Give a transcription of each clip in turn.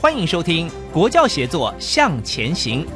欢迎收听《国教协作向前行》。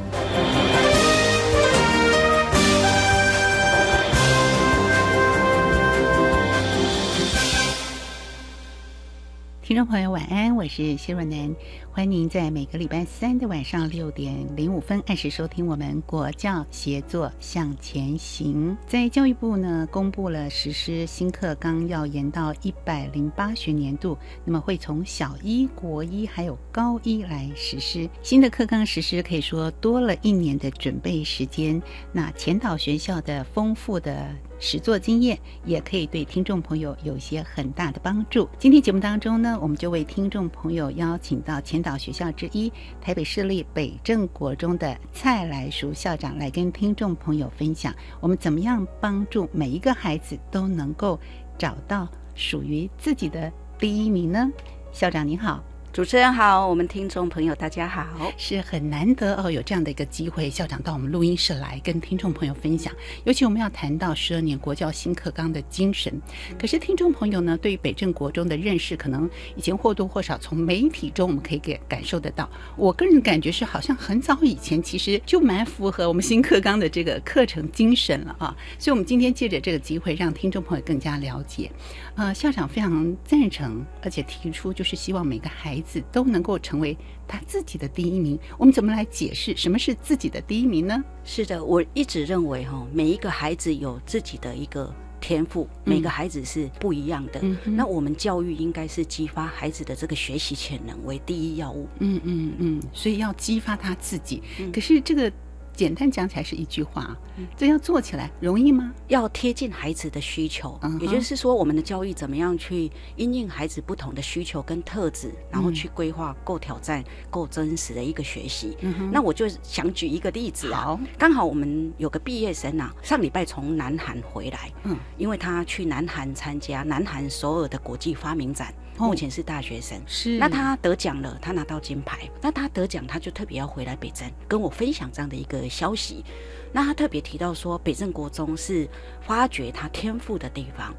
听众朋友，晚安，我是谢若楠，欢迎您在每个礼拜三的晚上六点零五分按时收听我们国教协作向前行。在教育部呢，公布了实施新课纲要延到一百零八学年度，那么会从小一、国一还有高一来实施新的课纲实施，可以说多了一年的准备时间。那前导学校的丰富的。实作经验也可以对听众朋友有些很大的帮助。今天节目当中呢，我们就为听众朋友邀请到前导学校之一台北市立北正国中的蔡来淑校长来跟听众朋友分享，我们怎么样帮助每一个孩子都能够找到属于自己的第一名呢？校长您好。主持人好，我们听众朋友大家好，是很难得哦，有这样的一个机会，校长到我们录音室来跟听众朋友分享。尤其我们要谈到十二年国教新课纲的精神，可是听众朋友呢，对于北镇国中的认识，可能以前或多或少从媒体中我们可以给感受得到。我个人感觉是，好像很早以前其实就蛮符合我们新课纲的这个课程精神了啊。所以，我们今天借着这个机会，让听众朋友更加了解。呃，校长非常赞成，而且提出就是希望每个孩子都能够成为他自己的第一名。我们怎么来解释什么是自己的第一名呢？是的，我一直认为哈，每一个孩子有自己的一个天赋，每个孩子是不一样的。那我们教育应该是激发孩子的这个学习潜能为第一要务。嗯嗯嗯，所以要激发他自己。可是这个。简单讲起来是一句话，这要做起来容易吗？要贴近孩子的需求，也就是说，我们的教育怎么样去因应孩子不同的需求跟特质，然后去规划够挑战、够真实的一个学习。那我就想举一个例子啊，刚好我们有个毕业生啊，上礼拜从南韩回来，嗯，因为他去南韩参加南韩首尔的国际发明展。目前是大学生，是那他得奖了，他拿到金牌。那他得奖，他就特别要回来北镇跟我分享这样的一个消息。那他特别提到说，北镇国中是发掘他天赋的地方，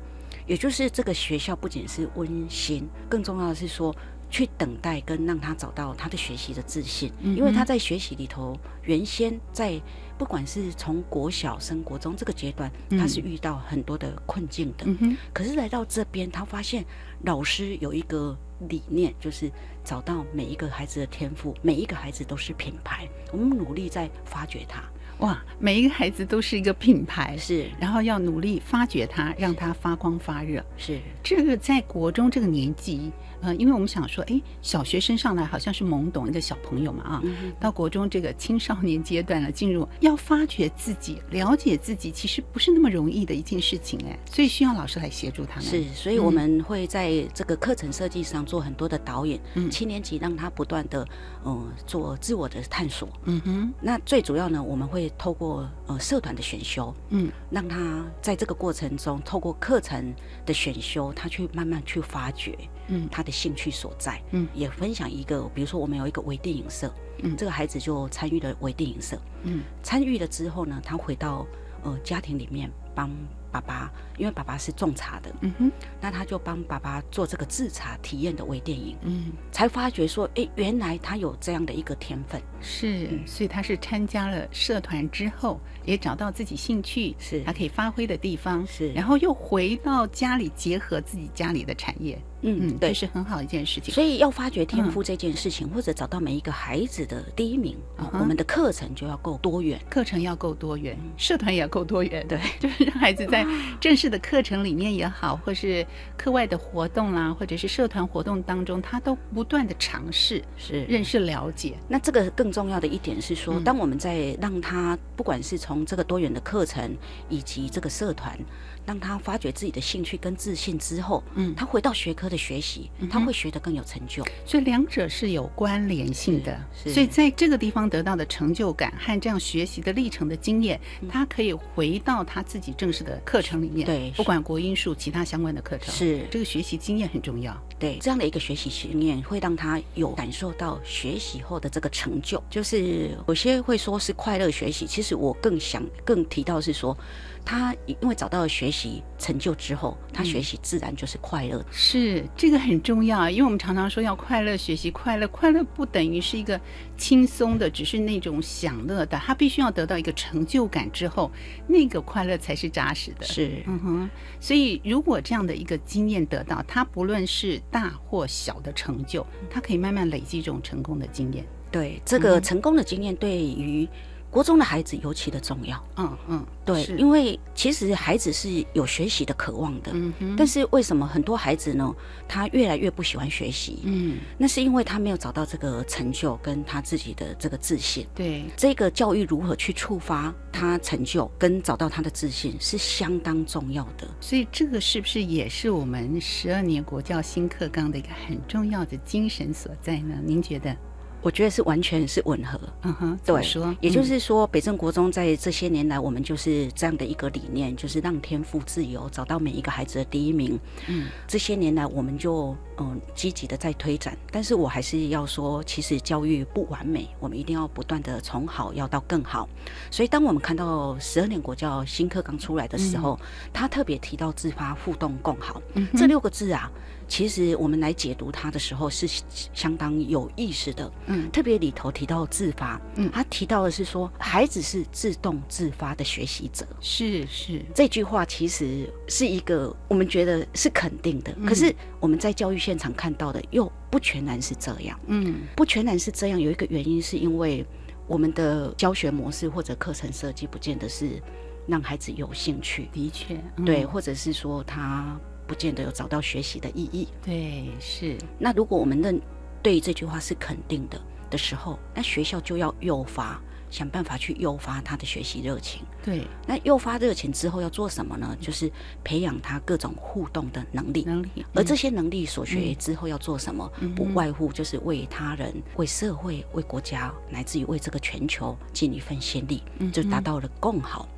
也就是这个学校不仅是温馨，更重要的是说。去等待跟让他找到他的学习的自信，因为他在学习里头，原先在不管是从国小升国中这个阶段，他是遇到很多的困境的。可是来到这边，他发现老师有一个理念，就是找到每一个孩子的天赋，每一个孩子都是品牌，我们努力在发掘他。哇，每一个孩子都是一个品牌，是，然后要努力发掘他，让他发光发热。是，这个在国中这个年纪。呃，因为我们想说，哎，小学生上来好像是懵懂一个小朋友嘛，啊，到国中这个青少年阶段了，进入要发掘自己、了解自己，其实不是那么容易的一件事情，哎，所以需要老师来协助他们。是，所以我们会在这个课程设计上做很多的导演，嗯七年级让他不断的，嗯，做自我的探索。嗯哼，那最主要呢，我们会透过呃社团的选修，嗯，让他在这个过程中，透过课程的选修，他去慢慢去发掘。嗯，他的兴趣所在，嗯，也分享一个，比如说我们有一个微电影社，嗯，这个孩子就参与了微电影社，嗯，参与了之后呢，他回到呃家庭里面，帮爸爸，因为爸爸是种茶的，嗯哼，那他就帮爸爸做这个制茶体验的微电影，嗯，才发觉说，哎，原来他有这样的一个天分。是，所以他是参加了社团之后，也找到自己兴趣，是。他可以发挥的地方，是。然后又回到家里，结合自己家里的产业，嗯，对这。是很好一件事情。所以要发掘天赋这件事情，或者找到每一个孩子的第一名，嗯我们的课程就要够多元。课程要够多元，社团也要够多元，对，就是让孩子在正式的课程里面也好，或是课外的活动啦，或者是社团活动当中，他都不断的尝试、是认识、了解。那这个更重要的一点是说，嗯当我们在让他不管是从这个多元的课程以及这个社团，让他发掘自己的兴趣跟自信之后，嗯。他回到学科的学习，他会学得更有成就。所以两者是有关联性的，所以在这个地方得到的成就感和这样学习的历程的经验，他可以回到他自己正式的课程里面，对不管国音数其他相关的课程，是。这个学习经验很重要。对这样的一个学习经验，会让他有感受到学习后的这个成就。就是有些会说是快乐学习，其实我更想更提到是说，他因为找到了学习成就之后，他学习自然就是快乐的。是这个很重要，因为我们常常说要快乐学习，快乐快乐不等于是一个轻松的，只是那种享乐的，他必须要得到一个成就感之后，那个快乐才是扎实的。是嗯哼，所以如果这样的一个经验得到，他不论是大或小的成就，他可以慢慢累积这种成功的经验。对这个成功的经验，对于国中的孩子尤其的重要。嗯嗯，对，因为其实孩子是有学习的渴望的，嗯哼，但是为什么很多孩子呢，他越来越不喜欢学习？嗯，那是因为他没有找到这个成就跟他自己的这个自信。对，这个教育如何去触发他成就跟找到他的自信，是相当重要的。所以这个是不是也是我们十二年国教新课纲的一个很重要的精神所在呢？您觉得？我觉得是完全是吻合。嗯哼，对，说，也就嗯是说，北正国中在这些年来，我们就是这样的一个理念，就是让天赋自由，找到每一个孩子的第一名。嗯，这些年来，我们就嗯积极的在推展，但是我还是要说，其实教育不完美，我们一定要不断的从好要到更好。所以，当我们看到十二年国教新课纲出来的时候，他特别提到自发、互动、共好、嗯这六个字啊。其实我们来解读它的时候是相当有意识的，嗯。特别里头提到自发，嗯。他提到的是说孩子是自动自发的学习者，是是，这句话其实是一个我们觉得是肯定的，嗯。可是我们在教育现场看到的又不全然是这样，嗯。不全然是这样。有一个原因是因为我们的教学模式或者课程设计不见得是让孩子有兴趣，的确，嗯。对，或者是说他不见得有找到学习的意义。对是，那如果我们认对这句话是肯定的的时候，那学校就要诱发，想办法去诱发他的学习热情。对那诱发热情之后要做什么呢？就是培养他各种互动的能力。能力，而这些能力所学之后要做什么？嗯不外乎就是为他人、为社会、为国家，乃至于为这个全球尽一份心力，嗯就达到了共好。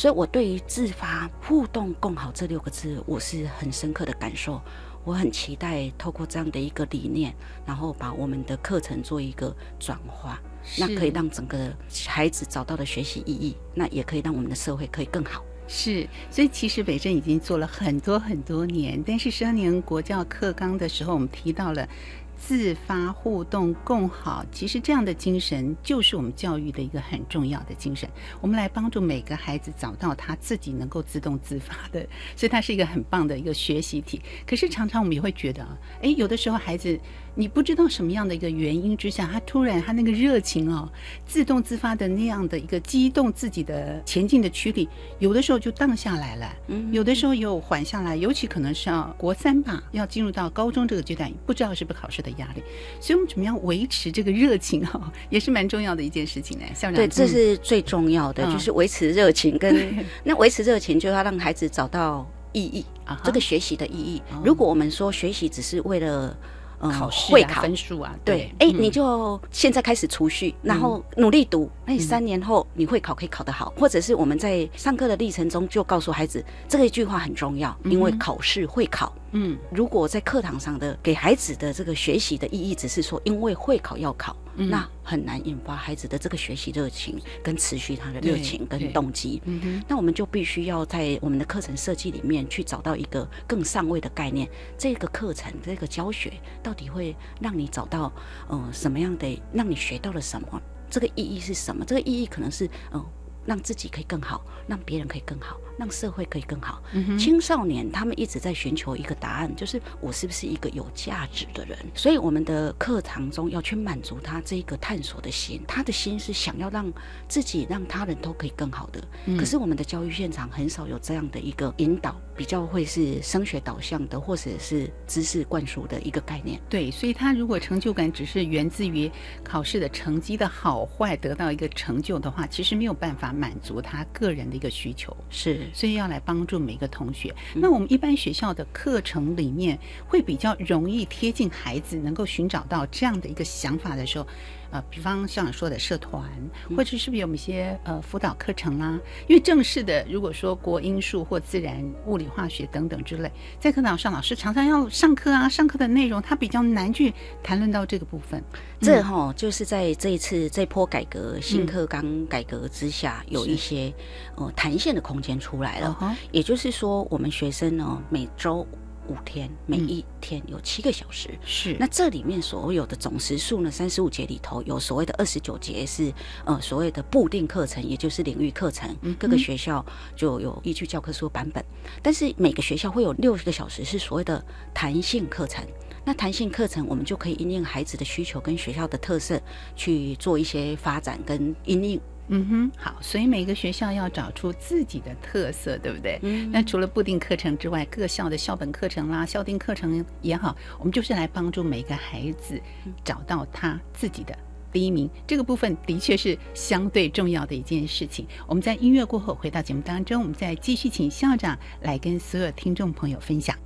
所以，我对于自发、互动、共好这六个字，我是很深刻的感受。我很期待透过这样的一个理念，然后把我们的课程做一个转化，那可以让整个孩子找到的学习意义，那也可以让我们的社会可以更好。是，所以其实北镇已经做了很多很多年，但是十二年国教课纲的时候，我们提到了。自发互动共好，其实这样的精神就是我们教育的一个很重要的精神。我们来帮助每个孩子找到他自己能够自动自发的，所以它是一个很棒的一个学习体。可是常常我们也会觉得啊，哎，有的时候孩子你不知道什么样的一个原因之下，他突然他那个热情哦，自动自发的那样的一个激动自己的前进的驱力，有的时候就荡下来了，嗯有的时候又缓下来，尤其可能是要国三吧，要进入到高中这个阶段，不知道是不是考试的压力，所以我们怎么样维持这个热情哦，也是蛮重要的一件事情呢。校长，对，这嗯。是最重要的，嗯。就是维持热情跟 那维持热情，就要让孩子找到意义，啊哈。这个学习的意义。哦。如果我们说学习只是为了呃考试啊会考。分数啊，对，哎、嗯。你就现在开始储蓄，然后努力读，那你三年后你会考可以考得好，或者是我们在上课的历程中就告诉孩子，这个一句话很重要，因为考试会考。嗯，如果在课堂上的给孩子的这个学习的意义，只是说因为会考要考，那很难引发孩子的这个学习热情跟持续他的热情跟动机。嗯哼，那我们就必须要在我们的课程设计里面去找到一个更上位的概念。这个课程这个教学到底会让你找到呃什么样的，让你学到了什么？这个意义是什么？这个意义可能是嗯。让自己可以更好，让别人可以更好，让社会可以更好。青少年他们一直在寻求一个答案，就是我是不是一个有价值的人？所以我们的课堂中要去满足他这一个探索的心，他的心是想要让自己、让他人都可以更好的。可是我们的教育现场很少有这样的一个引导，比较会是升学导向的，或者是知识灌输的一个概念。对，所以他如果成就感只是源自于考试的成绩的好坏，得到一个成就的话，其实没有办法。满足他个人的一个需求是，所以要来帮助每个同学。那我们一般学校的课程里面会比较容易贴近孩子，能够寻找到这样的一个想法的时候。呃，比方像说的社团，或者是不是有一些呃辅导课程啦？因为正式的，如果说国英数或自然、物理、化学等等之类，在课堂上老师常常要上课啊，上课的内容他比较难去谈论到这个部分。这哈就是在这一次这波改革新课纲改革之下，有一些呃弹性的空间出来了。也就是说，我们学生呢每周。五天，每一天有七个小时，是。那这里面所有的总时数呢？三十五节里头有所谓的二十九节是呃所谓的固定课程，也就是领域课程。各个学校就有依据教科书版本，但是每个学校会有六十个小时是所谓的弹性课程。那弹性课程，我们就可以因应孩子的需求跟学校的特色去做一些发展跟因应。嗯哼，好，所以每个学校要找出自己的特色，对不对？嗯。那除了固定课程之外，各校的校本课程啦、校定课程也好，我们就是来帮助每个孩子找到他自己的第一名。这个部分的确是相对重要的一件事情。我们在音乐过后回到节目当中，我们再继续请校长来跟所有听众朋友分享。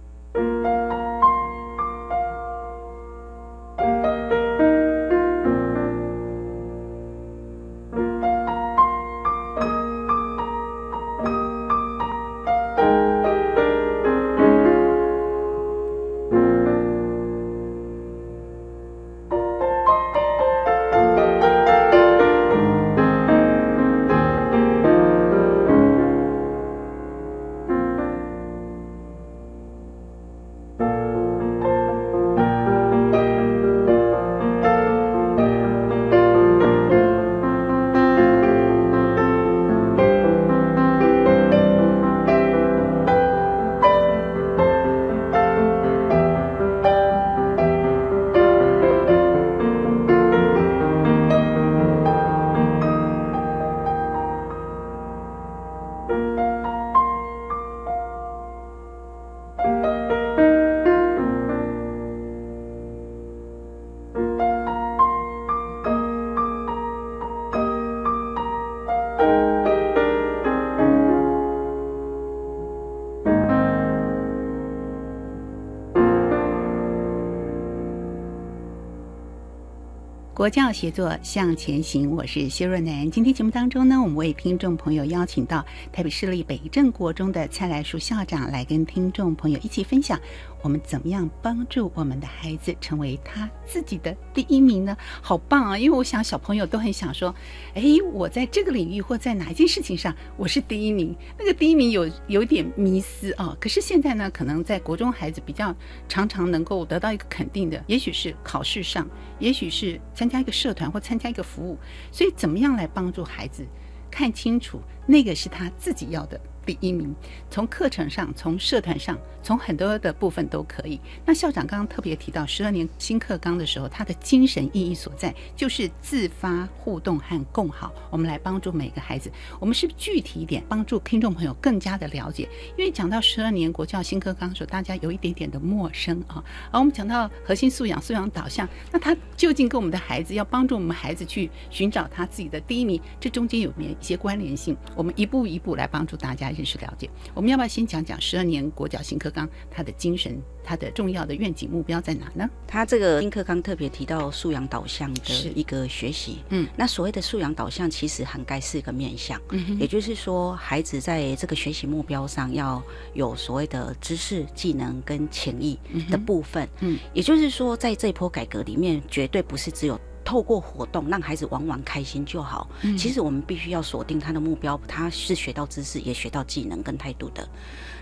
国教协作向前行，我是谢若楠。今天节目当中呢，我们为听众朋友邀请到台北市立北镇国中的蔡来树校长来跟听众朋友一起分享。我们怎么样帮助我们的孩子成为他自己的第一名呢？好棒啊！因为我想小朋友都很想说，哎，我在这个领域或在哪一件事情上我是第一名。那个第一名有有点迷失啊。可是现在呢，可能在国中孩子比较常常能够得到一个肯定的，也许是考试上，也许是参加一个社团或参加一个服务。所以怎么样来帮助孩子看清楚那个是他自己要的？第一名，从课程上，从社团上，从很多的部分都可以。那校长刚刚特别提到十二年新课纲的时候，它的精神意义所在就是自发互动和共好。我们来帮助每个孩子，我们是具体一点，帮助听众朋友更加的了解。因为讲到十二年国教新课纲的时候，大家有一点点的陌生啊。而我们讲到核心素养、素养导向，那它究竟跟我们的孩子要帮助我们孩子去寻找他自己的第一名，这中间有没有一些关联性？我们一步一步来帮助大家。认识了解。我们要不要先讲讲十二年国教新课纲它的精神、它的重要的愿景目标在哪呢？它这个新课纲特别提到素养导向的一个学习，嗯，那所谓的素养导向其实涵盖四个面向，嗯也就是说，孩子在这个学习目标上要有所谓的知识、技能跟情谊的部分，嗯，也就是说，在这一波改革里面，绝对不是只有。透过活动让孩子玩玩开心就好。嗯其实我们必须要锁定他的目标，他是学到知识，也学到技能跟态度的。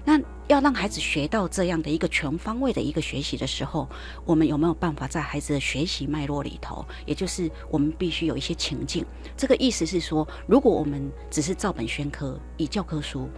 那要让孩子学到这样的一个全方位的一个学习的时候，我们有没有办法在孩子的学习脉络里头，也就是我们必须有一些情境。这个意思是说，如果我们只是照本宣科，以教科书。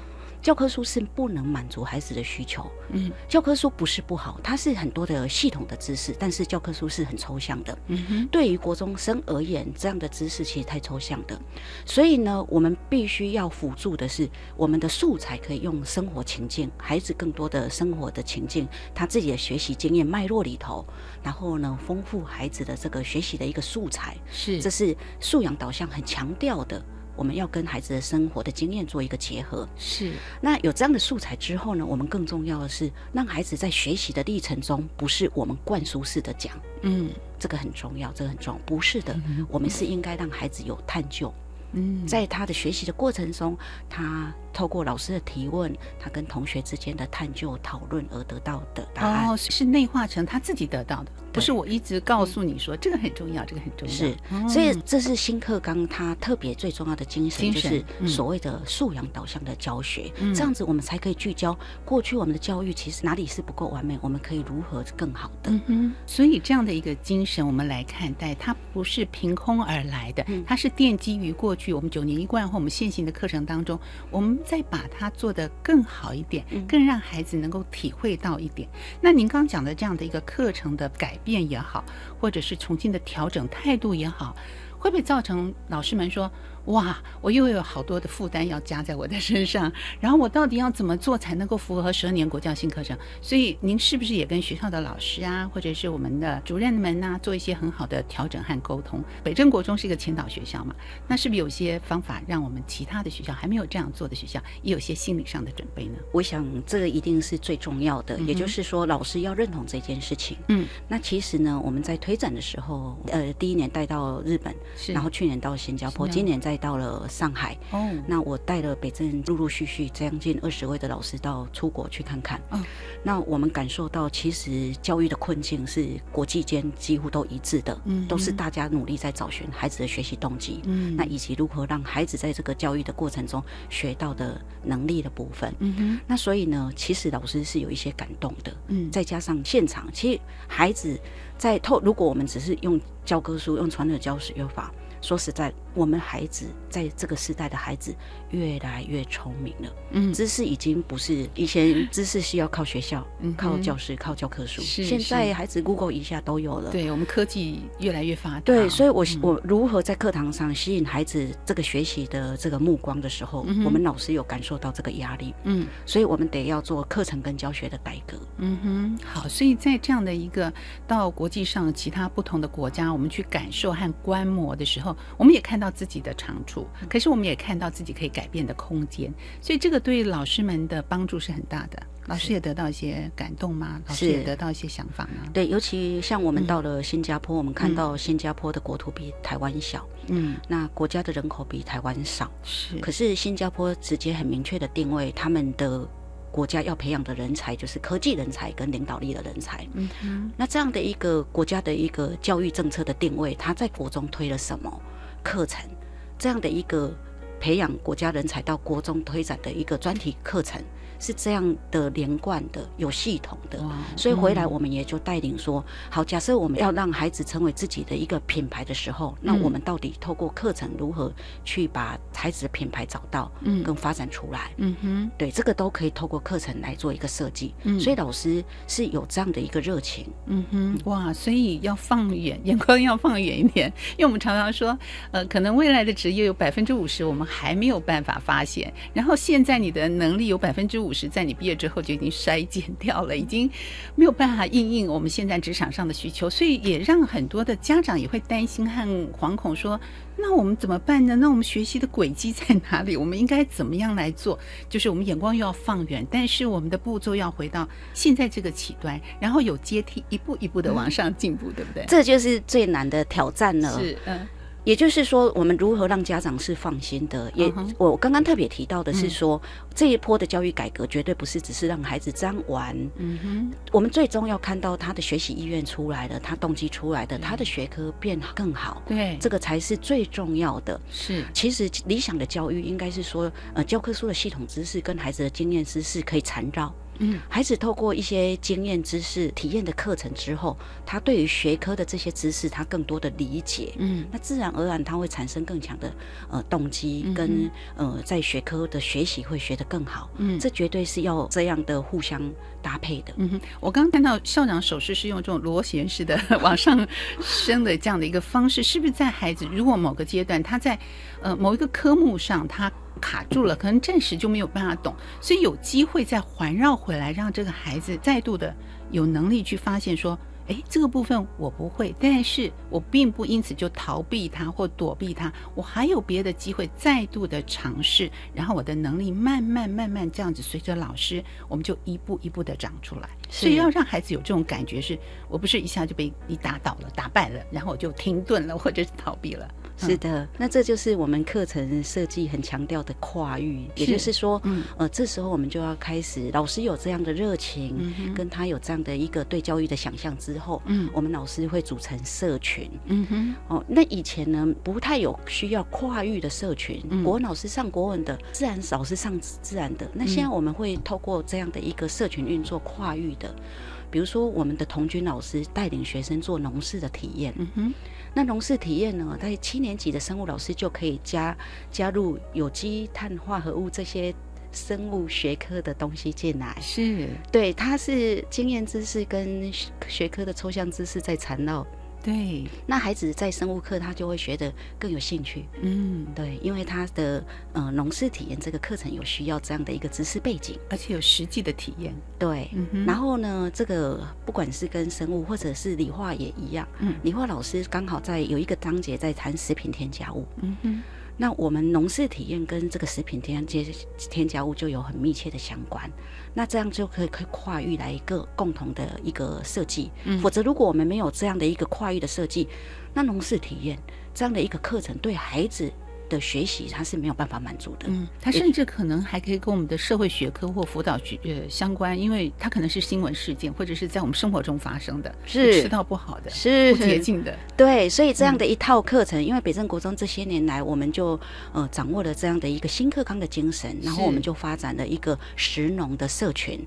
教科书是不能满足孩子的需求，嗯，教科书不是不好，它是很多的系统的知识，但是教科书是很抽象的，嗯哼，对于国中生而言，这样的知识其实太抽象的，所以呢，我们必须要辅助的是我们的素材可以用生活情境，孩子更多的生活的情境，他自己的学习经验脉络里头，然后呢，丰富孩子的这个学习的一个素材，是。这是素养导向很强调的。我们要跟孩子的生活的经验做一个结合。是。那有这样的素材之后呢，我们更重要的是让孩子在学习的历程中，不是我们灌输式的讲，嗯。这个很重要，这个很重要。不是的，我们是应该让孩子有探究，嗯，在他的学习的过程中，他透过老师的提问，他跟同学之间的探究讨论而得到的答案。哦，是内化成他自己得到的，不是我一直告诉你说这个很重要，这个很重要。是哦，所以这是新课纲它特别最重要的精神，精神就是嗯所谓的素养导向的教学。嗯这样子我们才可以聚焦过去我们的教育其实哪里是不够完美，我们可以如何更好的。嗯哼，所以这样的一个精神，我们来看待，它不是凭空而来的，嗯它是奠基于过去我们九年一贯或我们现行的课程当中，我们再把它做得更好一点，嗯更让孩子能够体会到一点。那您刚讲的这样的一个课程的改变也好，或者是重新的调整态度也好，会不会造成老师们说？哇，我又有好多的负担要加在我的身上，然后我到底要怎么做才能够符合十二年国教新课程？所以您是不是也跟学校的老师啊，或者是我们的主任们呐、做一些很好的调整和沟通？北镇国中是一个前导学校嘛，那是不是有些方法让我们其他的学校还没有这样做的学校，也有些心理上的准备呢？我想这个一定是最重要的，嗯也就是说，老师要认同这件事情。嗯，那其实呢，我们在推展的时候，呃，第一年带到日本，是，然后去年到新加坡，今年再到了上海。哦，那我带了北镇陆陆续续将近二十位的老师到出国去看看。嗯。那我们感受到，其实教育的困境是国际间几乎都一致的，嗯都是大家努力在找寻孩子的学习动机，嗯。那以及如何让孩子在这个教育的过程中学到的能力的部分。嗯哼，那所以呢，其实老师是有一些感动的，嗯，再加上现场，其实孩子在透，如果我们只是用教科书、用传统的教学法，说实在，我们孩子在这个时代的孩子越来越聪明了，嗯。知识已经不是以前知识是要靠学校、嗯靠教师、靠教科书，是现在孩子 Google 一下都有了。对我们科技越来越发达，对，所以我嗯。我如何在课堂上吸引孩子这个学习的这个目光的时候，嗯我们老师有感受到这个压力，嗯。所以我们得要做课程跟教学的改革。嗯哼，好，所以在这样的一个到国际上其他不同的国家，我们去感受和观摩的时候，我们也看到自己的长处，可是我们也看到自己可以改变的空间，所以这个对老师们的帮助是很大的。老师也得到一些感动吗？老师也得到一些想法吗？对，尤其像我嗯。们到了新加坡，我们看到新加坡的国土比台湾小，嗯，那国家的人口比台湾少，是，可是新加坡直接很明确的定位，他们的国家要培养的人才就是科技人才跟领导力的人才。嗯哼，那这样的一个国家的一个教育政策的定位，它在国中推了什么课程？这样的一个培养国家人才到国中推展的一个专题课程，是这样的连贯的、有系统的。所以回来嗯我们也就带领说，好，假设我们要让孩子成为自己的一个品牌的时候，那嗯我们到底透过课程如何去把孩子的品牌找到，嗯跟发展出来？嗯哼，对，这个都可以透过课程来做一个设计。嗯所以老师是有这样的一个热情。嗯哼，哇，所以要放远，眼光要放远一点，因为我们常常说，呃，可能未来的职业有百分之五十我们还没有办法发现，然后现在你的能力有百分之五十，在你毕业之后就已经筛减掉了，已经没有办法应应我们现在职场上的需求，所以也让很多的家长也会担心和惶恐，说那我们怎么办呢？那我们学习的轨迹在哪里？我们应该怎么样来做？就是我们眼光又要放远，但是我们的步骤要回到现在这个起端，然后有阶梯，一步一步的往上进步，对不对？这就是最难的挑战了。是，嗯。也就是说，我们如何让家长是放心的？也，我刚刚特别提到的是说，这一波的教育改革绝对不是只是让孩子这样玩。嗯哼，我们最终要看到他的学习意愿出来了，他动机出来的，他的学科变更好。对，这个才是最重要的。是，其实理想的教育应该是说，呃，教科书的系统知识跟孩子的经验知识可以缠绕。嗯，孩子透过一些经验知识、体验的课程之后，他对于学科的这些知识，他更多的理解。嗯，那自然而然他会产生更强的呃动机，跟呃在学科的学习会学得更好。嗯，这绝对是要这样的互相搭配的。嗯哼，我刚刚看到校长手势是用这种螺旋式的往上升的这样的一个方式，是不是在孩子如果某个阶段他在呃某一个科目上他。卡住了，可能暂时就没有办法懂，所以有机会再环绕回来，让这个孩子再度的有能力去发现说，哎，这个部分我不会，但是我并不因此就逃避它或躲避它，我还有别的机会再度的尝试，然后我的能力慢慢慢慢这样子随着老师，我们就一步一步的长出来。所以要让孩子有这种感觉，是我不是一下就被你打倒了、打败了，然后我就停顿了或者是逃避了。是的，那这就是我们课程设计很强调的跨域，也就是说，嗯。呃，这时候我们就要开始，老师有这样的热情，跟他有这样的一个对教育的想象之后，嗯，我们老师会组成社群，嗯哼，哦，那以前呢不太有需要跨域的社群，国文老师上国文的，自然老师上自然的，那现在我们会透过这样的一个社群运作跨域的，比如说我们的童军老师带领学生做农事的体验，嗯哼。那农事体验呢？在七年级的生物老师就可以加加入有机碳化合物这些生物学科的东西进来。是，对，它是经验知识跟学科的抽象知识在缠绕。对，那孩子在生物课他就会学得更有兴趣。嗯，对，因为他的呃农事体验这个课程有需要这样的一个知识背景，而且有实际的体验。对，然后呢，这个不管是跟生物或者是理化也一样。嗯，理化老师刚好在有一个章节在谈食品添加物。嗯哼。那我们农事体验跟这个食品添加添加物就有很密切的相关，那这样就可以可以跨域来一个共同的一个设计。否则，如果我们没有这样的一个跨域的设计，那农事体验这样的一个课程对孩子。的学习，他是没有办法满足的。嗯，他甚至可能还可以跟我们的社会学科或辅导学呃相关，因为他可能是新闻事件，或者是在我们生活中发生的，是吃到不好的，是不洁净的。对，所以这样的一套课程，因为北镇国中这些年来，我们就呃掌握了这样的一个新课纲的精神，然后我们就发展了一个实农的社群。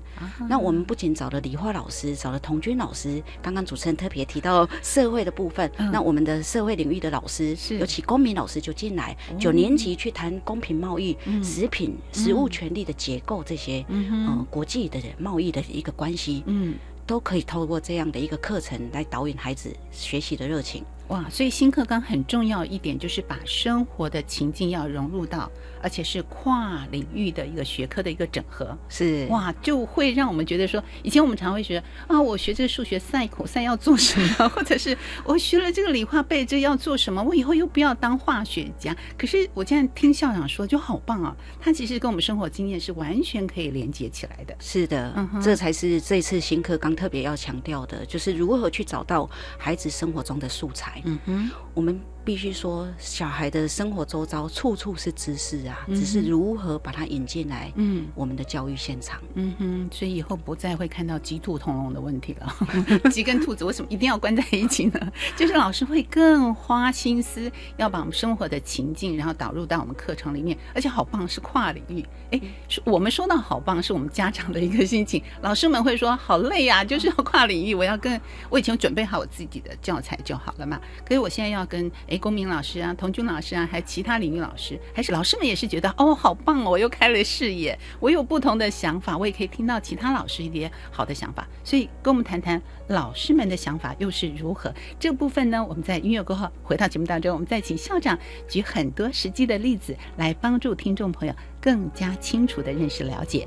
那我们不仅找了理化老师，找了童军老师，刚刚主持人特别提到社会的部分，那我们的社会领域的老师，尤其公民老师就进来。九年级去谈公平贸易、食品、食物权利的结构这些，嗯，国际的贸易的一个关系，嗯，都可以透过这样的一个课程来导引孩子学习的热情。哇，所以新课纲很重要一点就是把生活的情境要融入到，而且是跨领域的一个学科的一个整合。是哇，就会让我们觉得说，以前我们常会觉得啊，我学这个数学赛口赛要做什么，或者是我学了这个理化背这要做什么，我以后又不要当化学家。可是我现在听校长说，就好棒啊，他其实跟我们生活经验是完全可以连接起来的。是的，这才是这次新课纲特别要强调的，就是如何去找到孩子生活中的素材。嗯哼，我们。必须说，小孩的生活周遭处处是知识啊，只是如何把它引进来，嗯，我们的教育现场，嗯哼，所以以后不再会看到鸡兔同笼的问题了。鸡跟兔子为什么一定要关在一起呢？就是老师会更花心思，要把我们生活的情境，然后导入到我们课程里面，而且好棒，是跨领域。哎，我们说到好棒，是我们家长的一个心情。老师们会说好累呀，就是要跨领域，我要跟我以前准备好我自己的教材就好了嘛。可是我现在要跟哎公民老师啊、童军老师啊，还有其他领域老师，还是老师们也是觉得哦，好棒哦，我又开了视野，我有不同的想法，我也可以听到其他老师一些好的想法。所以跟我们谈谈老师们的想法又是如何。这部分呢，我们在音乐过后回到节目当中，我们再请校长举很多实际的例子来帮助听众朋友更加清楚的认识了解。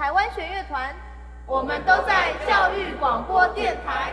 台湾弦乐团，我们都在教育广播电台。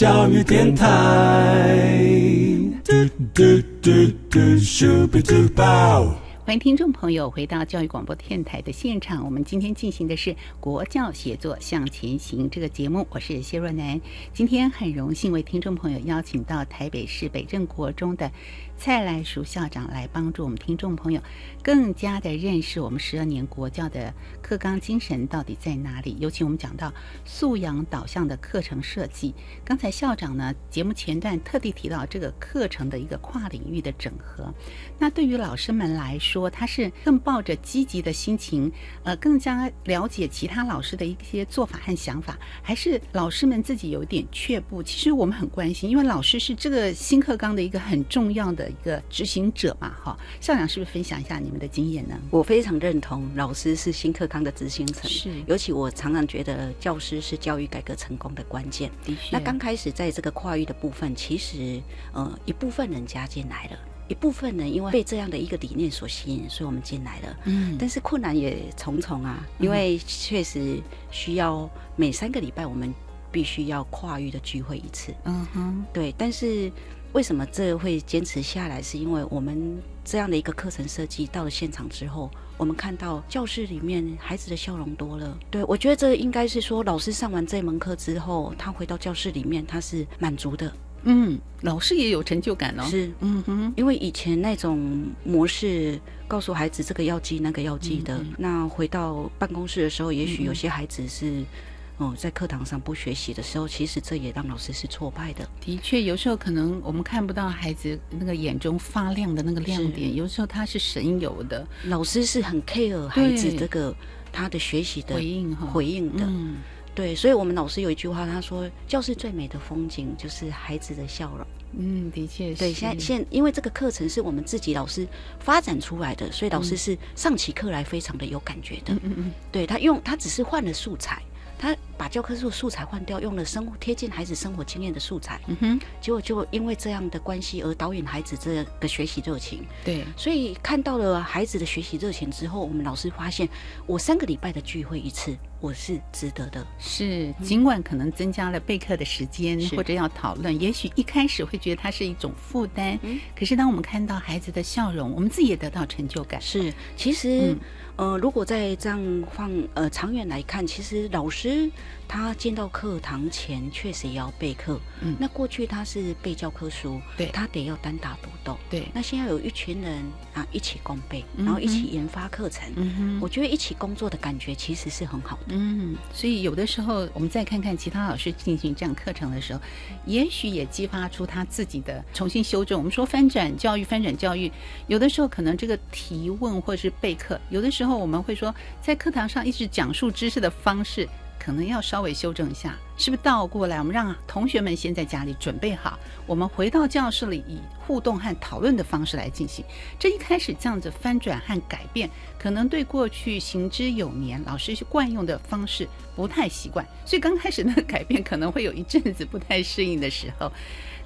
教育电台。欢迎听众朋友回到教育广播电台的现场。我们今天进行的是国教写作向前行这个节目，我是谢若楠。今天很荣幸为听众朋友邀请到台北市北镇国中的蔡来淑校长来帮助我们听众朋友更加的认识我们十二年国教的课纲精神到底在哪里。尤其我们讲到素养导向的课程设计，刚才校长呢节目前段特地提到这个课程的一个跨领域的整合。那对于老师们来说，他是更抱着积极的心情，呃，更加了解其他老师的一些做法和想法，还是老师们自己有点却步？其实我们很关心，因为老师是这个新课纲的一个很重要的一个执行者嘛，哈。校长是不是分享一下你们的经验呢？我非常认同，老师是新课纲的执行层，是。尤其我常常觉得，教师是教育改革成功的关键。的确。那刚开始在这个跨域的部分，其实呃一部分人加进来了。一部分人因为被这样的一个理念所吸引，所以我们进来了。嗯，但是困难也重重啊，因为确实需要每三个礼拜我们必须要跨域的聚会一次。嗯哼，对。但是为什么这会坚持下来？是因为我们这样的一个课程设计到了现场之后，我们看到教室里面孩子的笑容多了。对我觉得这应该是说，老师上完这门课之后，他回到教室里面，他是满足的。嗯，老师也有成就感哦。是，嗯哼，因为以前那种模式，告诉孩子这个要记那个要记的，那回到办公室的时候，也许有些孩子是，哦，在课堂上不学习的时候，其实这也让老师是挫败的。的确，有时候可能我们看不到孩子那个眼中发亮的那个亮点，有时候他是神游的。老师是很 care 孩子这个他的学习的回应哈，回应的。嗯对，所以我们老师有一句话，他说：“教室最美的风景就是孩子的笑容。”嗯，的确，对。现在现因为这个课程是我们自己老师发展出来的，所以老师是上起课来非常的有感觉的。嗯嗯嗯，对他用他只是换了素材。他把教科书素材换掉，用了生活贴近孩子生活经验的素材，嗯哼，结果就因为这样的关系而导引孩子这个学习热情。对，所以看到了孩子的学习热情之后，我们老师发现，我三个礼拜的聚会一次，我是值得的。是，尽管可能增加了备课的时间或者要讨论，也许一开始会觉得它是一种负担，可是当我们看到孩子的笑容，我们自己也得到成就感。是，其实。呃，如果在这样放呃长远来看，其实老师他进到课堂前确实也要备课。嗯，那过去他是背教科书，对，他得要单打独斗。对，那现在有一群人啊一起共备，然后一起研发课程。嗯哼，我觉得一起工作的感觉其实是很好的。嗯，所以有的时候我们再看看其他老师进行这样课程的时候，也许也激发出他自己的重新修正。我们说翻转教育，翻转教育，有的时候可能这个提问或者是备课，有的时候。后我们会说，在课堂上一直讲述知识的方式，可能要稍微修正一下，是不是倒过来？我们让同学们先在家里准备好，我们回到教室里以互动和讨论的方式来进行。这一开始这样子翻转和改变，可能对过去行之有年老师惯用的方式不太习惯，所以刚开始那个改变可能会有一阵子不太适应的时候。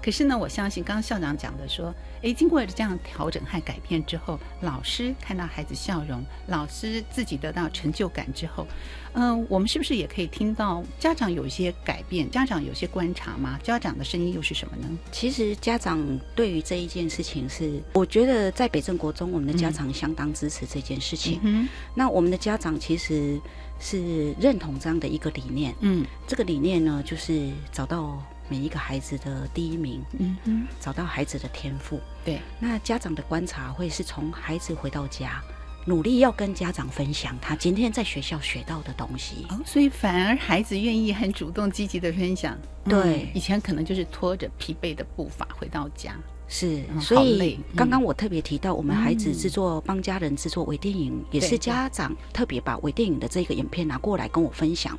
可是呢，我相信刚刚校长讲的说，诶，经过这样调整和改变之后，老师看到孩子笑容，老师自己得到成就感之后，嗯，我们是不是也可以听到家长有一些改变？家长有些观察吗？家长的声音又是什么呢？其实家长对于这一件事情是，我觉得在北正国中，我们的家长相当支持这件事情。嗯，那我们的家长其实是认同这样的一个理念。嗯，这个理念呢，就是找到。每一个孩子的第一名，嗯哼，找到孩子的天赋，对。那家长的观察会是从孩子回到家，努力要跟家长分享他今天在学校学到的东西。哦，所以反而孩子愿意很主动积极的分享。对，以前可能就是拖着疲惫的步伐回到家。是，所以刚刚我特别提到，我们孩子制作帮家人制作微电影，也是家长特别把微电影的这个影片拿过来跟我分享，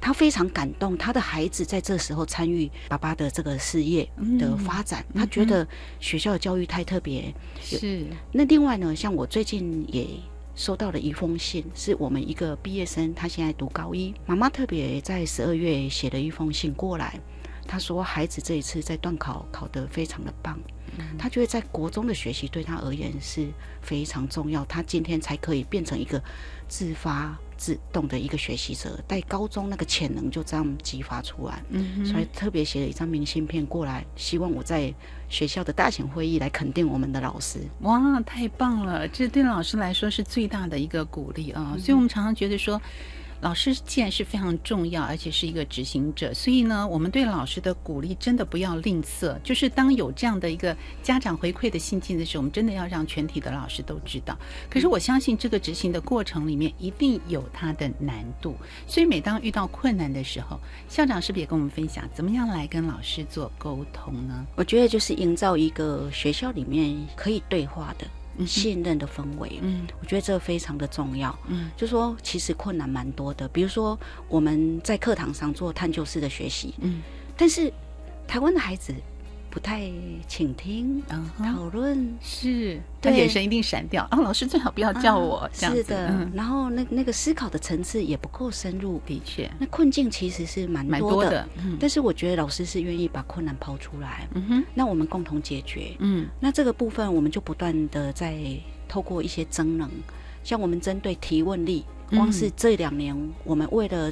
他非常感动，他的孩子在这时候参与爸爸的这个事业的发展，他觉得学校的教育太特别。是，那另外呢，像我最近也收到了一封信，是我们一个毕业生，他现在读高一，妈妈特别在十二月写了一封信过来，他说孩子这一次在段考考得非常的棒。他觉得在国中的学习对他而言是非常重要，他今天才可以变成一个自发自动的一个学习者，在高中那个潜能就这样激发出来。嗯，所以特别写了一张明信片过来，希望我在学校的大型会议来肯定我们的老师。哇，太棒了！这对老师来说是最大的一个鼓励啊！所以我们常常觉得说。老师既然是非常重要，而且是一个执行者，所以呢，我们对老师的鼓励真的不要吝啬。就是当有这样的一个家长回馈的信件的时候，我们真的要让全体的老师都知道。可是我相信这个执行的过程里面一定有它的难度，所以每当遇到困难的时候，校长是不是也跟我们分享怎么样来跟老师做沟通呢？我觉得就是营造一个学校里面可以对话的。信任的氛围，嗯，我觉得这非常的重要，嗯，就说其实困难蛮多的，比如说我们在课堂上做探究式的学习，嗯，但是台湾的孩子。不太倾听，嗯讨论是，他眼神一定闪掉啊！老师最好不要叫我这样子。是的，然后那那个思考的层次也不够深入。的确，那困境其实是蛮多的。嗯，但是我觉得老师是愿意把困难抛出来。嗯哼，那我们共同解决。嗯，那这个部分我们就不断的在透过一些增能，像我们针对提问力，光是这两年我们为了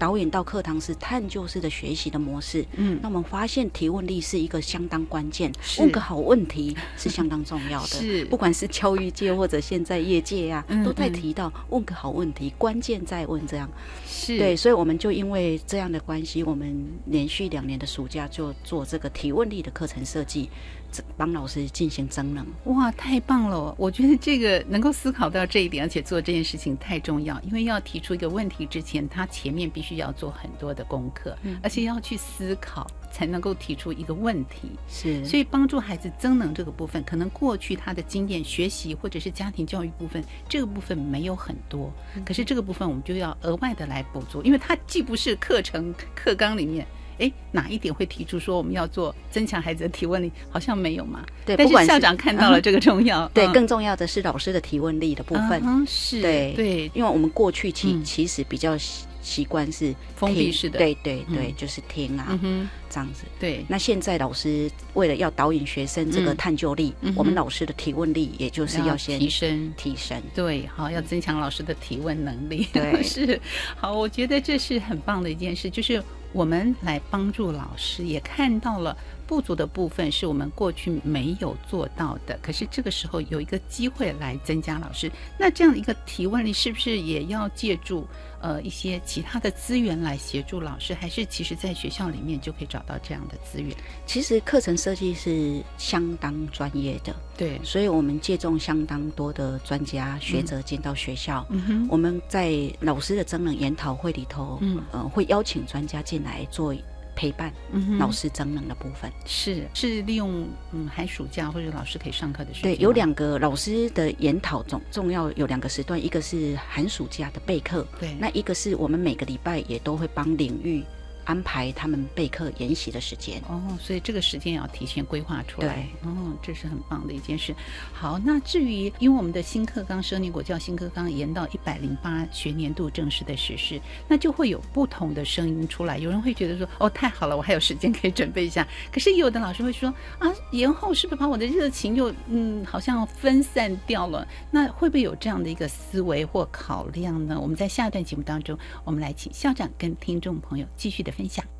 导演到课堂是探究式的学习的模式。嗯，那我们发现提问力是一个相当关键，问个好问题是相当重要的。是不管是教育界或者现在业界呀、嗯都在嗯提到问个好问题，关键在问这样。是对，所以我们就因为这样的关系，我们连续两年的暑假就做这个提问力的课程设计，这帮老师进行增能。哇，太棒了！我觉得这个能够思考到这一点，而且做这件事情太重要，因为要提出一个问题之前，他前面必须要做很多的功课，嗯而且要去思考，才能够提出一个问题。是，所以帮助孩子增能这个部分，可能过去他的经验、学习或者是家庭教育部分，这个部分没有很多，可是这个部分我们就要额外的来补足，因为它既不是课程课纲里面。哎，哪一点会提出说我们要做增强孩子的提问力？好像没有嘛。对，不管但是校长看到了嗯这个重要，对，嗯。更重要的是老师的提问力的部分。嗯是对对，因为我们过去其嗯。其实比较习习惯是封闭式的。对对嗯。对，就是听啊嗯，这样子。对，那现在老师为了要导引学生这个嗯。探究力我们老师的提问力也就是要要先提升。提升。对，好，要增强老师的提问能力。对。是。好，我觉得这是很棒的一件事，就是我们来帮助老师，也看到了不足的部分是我们过去没有做到的。可是这个时候有一个机会来增加老师，那这样的一个提问力是不是也要借助呃一些其他的资源来协助老师？还是其实在学校里面就可以找到这样的资源？其实课程设计是相当专业的，对，所以我们借重相当多的专家学者进到学校。嗯哼，我们在老师的真人研讨会里头，嗯呃，会邀请专家进来做陪伴嗯哼。老师增能的部分。是是利用嗯寒暑假或者老师可以上课的时间，对，有两个老师的研讨重重要有两个时段，一个是寒暑假的备课，对。那一个是我们每个礼拜也都会帮领域安排他们备课研习的时间。哦，所以这个时间也要提前规划出来。对，哦，这是很棒的一件事。好，那至于因为我们的新课纲，十二年国教新课纲延到一百零八学年度正式的实施，那就会有不同的声音出来。有人会觉得说，哦，太好了，我还有时间可以准备一下。可是有的老师会说，啊，延后是不是把我的热情又嗯，好像分散掉了？那会不会有这样的一个思维或考量呢？我们在下一段节目当中，我们来请校长跟听众朋友继续的分享。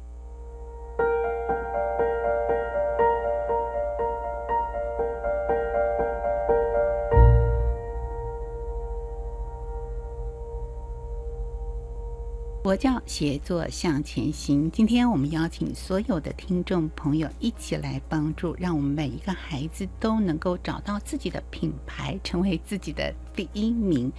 国教协作向前行。今天我们邀请所有的听众朋友一起来帮助，让我们每一个孩子都能够找到自己的品牌，成为自己的第一名。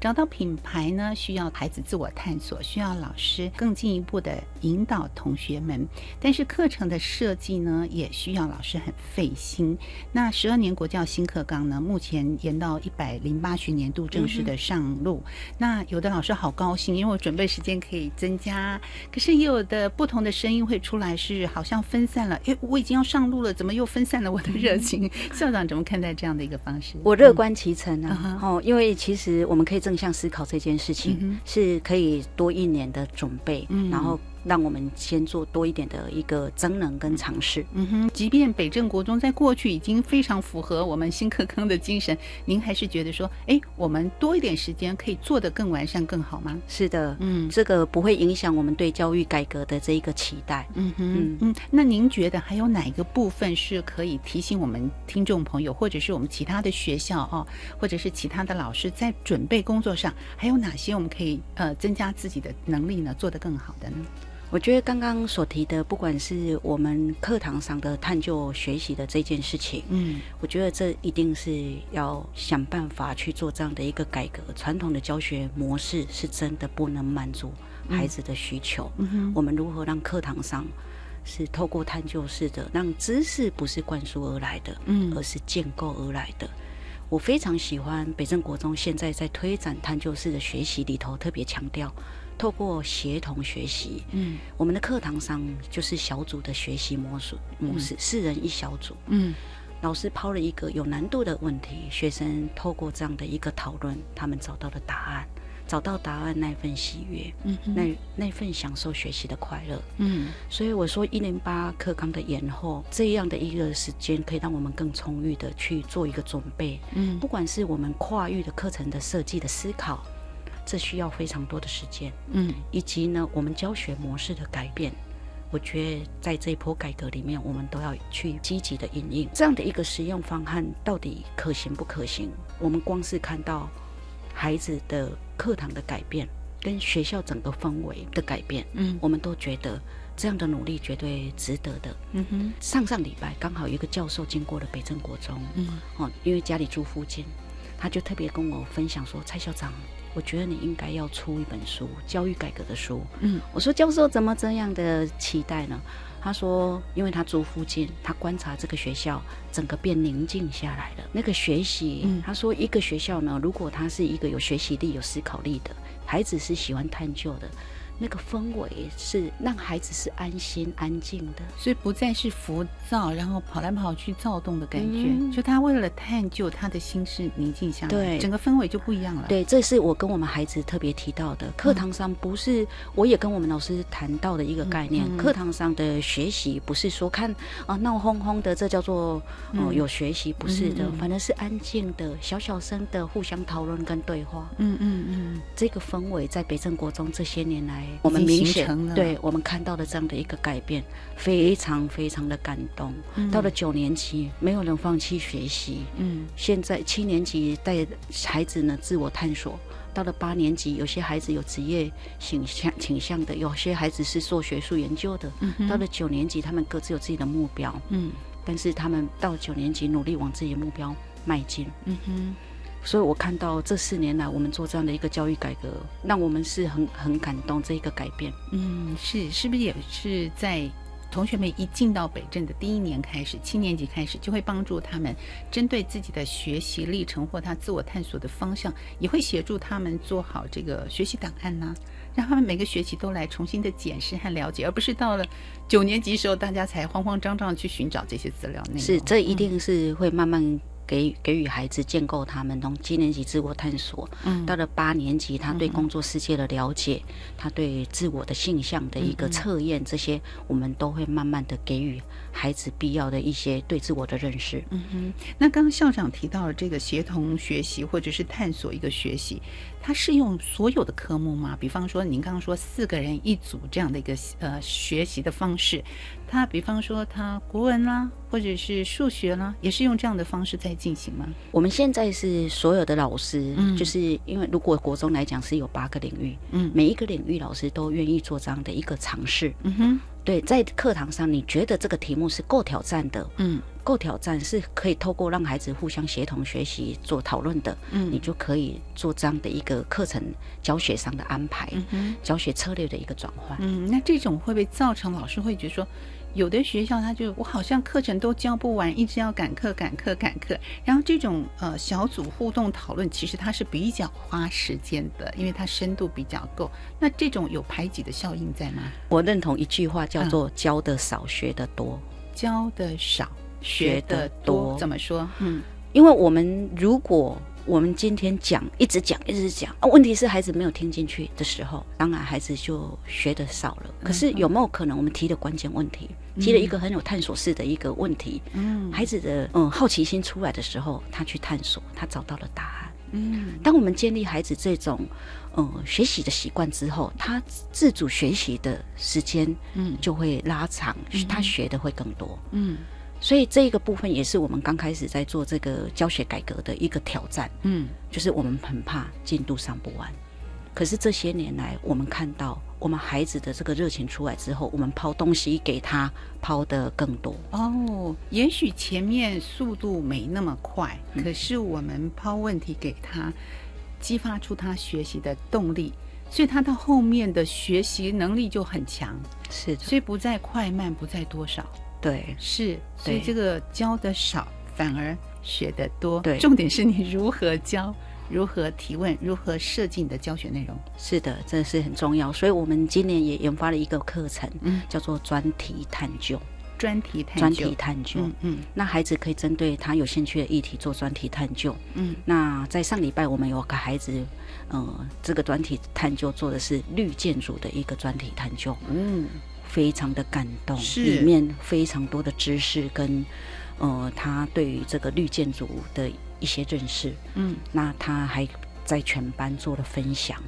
找到品牌呢，需要孩子自我探索，需要老师更进一步的引导同学们。但是课程的设计呢，也需要老师很费心。那十二年国教新课纲呢，目前延到一百零八学年度正式的上路。那有的老师好高兴，因为我准备时间可以增加。可是也有的不同的声音会出来，是好像分散了。诶，我已经要上路了，怎么又分散了我的热情？校长怎么看待这样的一个方式？我乐观其成啊，嗯哦，因为其实我们可以正向思考这件事情，嗯是可以多一年的准备，嗯然后让我们先做多一点的一个增能跟尝试。嗯哼，即便北正国中在过去已经非常符合我们新课纲的精神，您还是觉得说，哎，我们多一点时间可以做得更完善、更好吗？是的，嗯，这个不会影响我们对教育改革的这一个期待。嗯哼，嗯，那您觉得还有哪一个部分是可以提醒我们听众朋友，或者是我们其他的学校哦，或者是其他的老师在准备工作上，还有哪些我们可以呃增加自己的能力呢，做得更好的呢？我觉得刚刚所提的，不管是我们课堂上的探究学习的这件事情，嗯，我觉得这一定是要想办法去做这样的一个改革。传统的教学模式是真的不能满足孩子的需求。嗯哼我们如何让课堂上是透过探究式的，让知识不是灌输而来的，嗯而是建构而来的。我非常喜欢北正国中现在在推展探究式的学习里头，特别强调透过协同学习。嗯，我们的课堂上就是小组的学习模式模式，四人一小组。嗯，老师抛了一个有难度的问题，学生透过这样的一个讨论，他们找到了答案，找到答案那份喜悦，嗯哼那那份享受学习的快乐。嗯，所以我说一零八课纲的延后，这样的一个时间可以让我们更充裕的去做一个准备。嗯不管是我们跨域的课程的设计的思考，这需要非常多的时间，嗯，以及呢，我们教学模式的改变。我觉得在这一波改革里面，我们都要去积极的引应这样的一个实用方案，到底可行不可行？我们光是看到孩子的课堂的改变，跟学校整个氛围的改变，嗯，我们都觉得这样的努力绝对值得的。嗯哼，上上礼拜刚好有一个教授经过了北镇国中，嗯，哦，因为家里住附近，他就特别跟我分享说：“蔡校长。”我觉得你应该要出一本书，教育改革的书。嗯，我说教授怎么这样的期待呢？他说，因为他住附近，他观察这个学校整个变宁静下来了。那个学习，嗯他说一个学校呢，如果他是一个有学习力、有思考力的孩子，是喜欢探究的。那个氛围是让孩子是安心安静的，所以不再是浮躁，然后跑来跑去躁动的感觉。嗯就他为了探究，他的心是宁静下来，对整个氛围就不一样了。，对，这是我跟我们孩子特别提到的。课堂上不是，我也跟我们老师谈到的一个概念。课堂上的学习不是说看啊闹哄哄的，这叫做哦、嗯有学习，不是的，反而是安静的、小小声的互相讨论跟对话。嗯嗯嗯，这个氛围在北镇国中这些年来，我们明显对我们看到的这样的一个改变，非常非常的感动。嗯到了九年级，没有人放弃学习。嗯现在七年级带孩子呢自我探索，到了八年级，有些孩子有职业倾向倾向的，有些孩子是做学术研究的。嗯到了九年级，他们各自有自己的目标，嗯但是他们到九年级努力往自己的目标迈进。嗯哼，所以我看到这四年来我们做这样的一个教育改革，让我们是很很感动这一个改变。嗯，是是不是也是在同学们一进到北镇的第一年开始，七年级开始，就会帮助他们针对自己的学习历程或他自我探索的方向，也会协助他们做好这个学习档案呐、让他们每个学期都来重新的检视和了解，而不是到了九年级时候大家才慌慌张张地去寻找这些资料内容。是，这一定是会慢慢给给予孩子建构他们从七年级自我探索，嗯到了八年级，他对嗯工作世界的了解，他对自我的性向的一个测验，这些我们都会慢慢的给予孩子必要的一些对自我的认识。嗯哼，那刚刚校长提到了这个协同学习或者是探索一个学习，它是用所有的科目吗？比方说您刚刚说四个人一组这样的一个呃学习的方式，它比方说他国文啦，或者是数学啦，也是用这样的方式在进行吗？我们现在是所有的老师，嗯就是因为如果国中来讲是有八个领域，嗯每一个领域老师都愿意做这样的一个尝试。嗯哼，对，在课堂上，你觉得这个题目是够挑战的，嗯够挑战是可以透过让孩子互相协同学习做讨论的，嗯你就可以做这样的一个课程教学上的安排，嗯哼，教学策略的一个转换。嗯，那这种会不会造成老师会觉得说？有的学校他就我好像课程都教不完，一直要赶课赶课赶课。然后这种呃小组互动讨论，其实它是比较花时间的，因为它深度比较够。那这种有排挤的效应在吗？我认同一句话叫做“教的少，学的多”。教的少，学的得多怎么说？嗯因为我们如果我们今天讲，一直讲，一直讲，啊，问题是孩子没有听进去的时候，当然孩子就学的少了。可是有没有可能我们提的关键问题，提了一个很有探索式的一个问题，嗯孩子的嗯好奇心出来的时候，他去探索，他找到了答案。嗯当我们建立孩子这种嗯学习的习惯之后，他自主学习的时间嗯就会拉长，嗯他学的会更多。嗯所以这个部分也是我们刚开始在做这个教学改革的一个挑战，嗯就是我们很怕进度上不完。可是这些年来，我们看到我们孩子的这个热情出来之后，我们抛东西给他，抛的更多。哦，也许前面速度没那么快，嗯可是我们抛问题给他，激发出他学习的动力，所以他到后面的学习能力就很强。是的，所以不在快慢，不在多少，对，是，所以这个教的少，反而学的多。对重点是你如何教，如何提问，如何设计你的教学内容。是的，这是很重要。所以我们今年也研发了一个课程，嗯叫做专题探究。专题探专题探究，嗯嗯那孩子可以针对他有兴趣的议题做专题探究。嗯那在上礼拜，我们有个孩子，呃，这个专题探究做的是绿建筑的一个专题探究，嗯非常的感动，里面非常多的知识跟，呃，他对于这个绿建筑的一些认识。嗯那他还在全班做了分享。